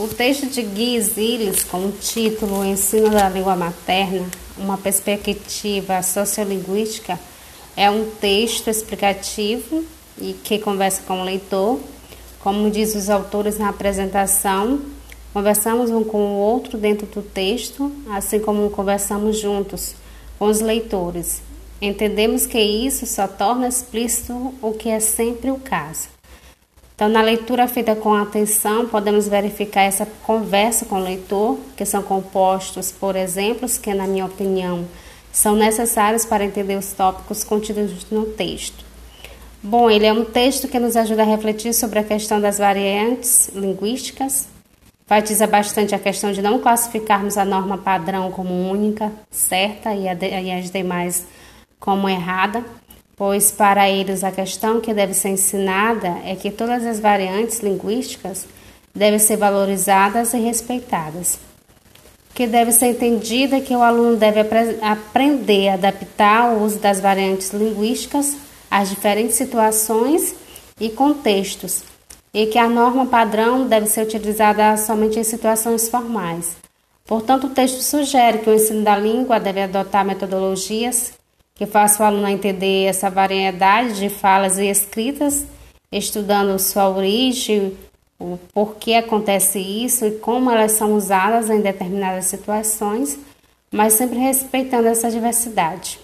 O texto de Guy Ziles, com o título Ensino da Língua Materna, uma perspectiva sociolinguística, é um texto explicativo e que conversa com o leitor. Como diz os autores na apresentação, conversamos um com o outro dentro do texto, assim como conversamos juntos com os leitores. Entendemos que isso só torna explícito o que é sempre o caso. Então, na leitura feita com atenção, podemos verificar essa conversa com o leitor, que são compostos por exemplos que, na minha opinião, são necessários para entender os tópicos contidos no texto. Bom, ele é um texto que nos ajuda a refletir sobre a questão das variantes linguísticas, enfatiza bastante a questão de não classificarmos a norma padrão como única, certa e, as demais como errada pois para eles a questão que deve ser ensinada é que todas as variantes linguísticas devem ser valorizadas e respeitadas. Que deve ser entendida que o aluno deve aprender a adaptar o uso das variantes linguísticas às diferentes situações e contextos, e que a norma padrão deve ser utilizada somente em situações formais. Portanto, o texto sugere que o ensino da língua deve adotar metodologias que faça o aluno entender essa variedade de falas e escritas, estudando sua origem, o porquê acontece isso e como elas são usadas em determinadas situações, mas sempre respeitando essa diversidade.